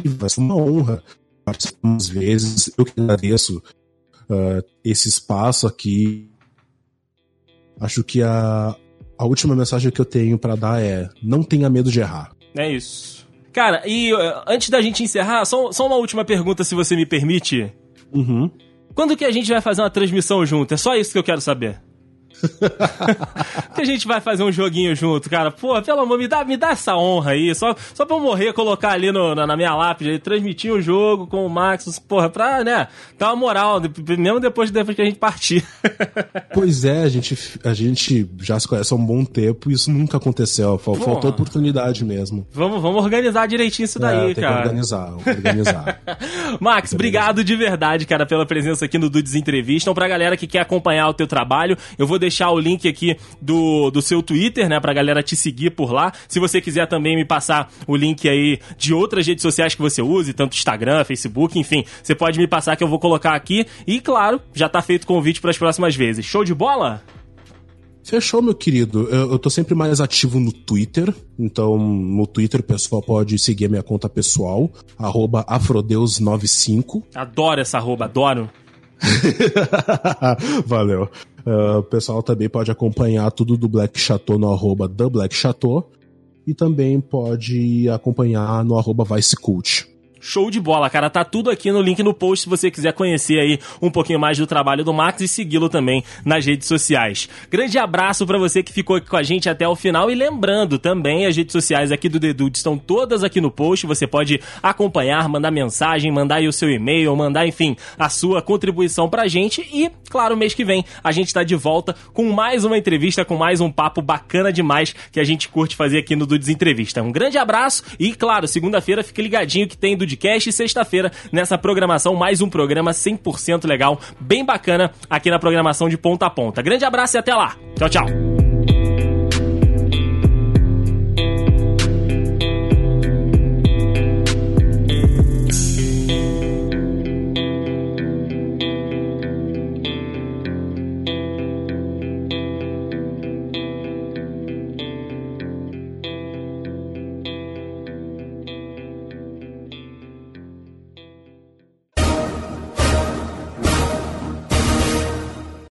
B: Vai ser uma honra participar às vezes. Eu que agradeço uh, esse espaço aqui. Acho que a, a última mensagem que eu tenho para dar é: não tenha medo de errar.
A: É isso. Cara, e uh, antes da gente encerrar, só, só uma última pergunta, se você me permite.
B: Uhum.
A: Quando que a gente vai fazer uma transmissão junto? É só isso que eu quero saber. que a gente vai fazer um joguinho junto, cara. Pô, pelo amor, me dá, me dá essa honra aí. Só, só pra eu morrer, colocar ali no, na, na, minha lápide, transmitir o jogo com o Max, porra, pra, né, dar uma moral, mesmo depois, depois que a gente partir.
B: pois é, a gente, a gente já se conhece há um bom tempo e isso nunca aconteceu. Faltou oportunidade mesmo.
A: Vamos, vamos organizar direitinho isso daí,
B: é, tem
A: cara.
B: Que organizar, organizar.
A: Max, obrigado de verdade, cara, pela presença aqui no Dudes Entrevista. Então, pra galera que quer acompanhar o teu trabalho, eu vou deixar o link aqui do, do seu Twitter, né, pra galera te seguir por lá. Se você quiser também me passar o link aí de outras redes sociais que você use, tanto Instagram, Facebook, enfim, você pode me passar que eu vou colocar aqui. E, claro, já tá feito o convite para as próximas vezes. Show de bola?
B: Fechou, meu querido. Eu, eu tô sempre mais ativo no Twitter. Então, no Twitter o pessoal pode seguir a minha conta pessoal, afrodeus95.
A: Adoro essa arroba, adoro.
B: Valeu. Uh, o pessoal também pode acompanhar tudo do Black Chateau no arroba The Black Chateau e também pode acompanhar no arroba Vice Cult.
A: Show de bola, cara. Tá tudo aqui no link no post se você quiser conhecer aí um pouquinho mais do trabalho do Max e segui-lo também nas redes sociais. Grande abraço para você que ficou aqui com a gente até o final e lembrando também as redes sociais aqui do Dedude estão todas aqui no post. Você pode acompanhar, mandar mensagem, mandar aí o seu e-mail, mandar, enfim, a sua contribuição pra gente e, claro, mês que vem a gente tá de volta com mais uma entrevista, com mais um papo bacana demais que a gente curte fazer aqui no Dudes Entrevista. Um grande abraço e, claro, segunda-feira fique ligadinho que tem do podcast e sexta-feira nessa programação, mais um programa 100% legal, bem bacana aqui na programação de ponta a ponta. Grande abraço e até lá. Tchau, tchau.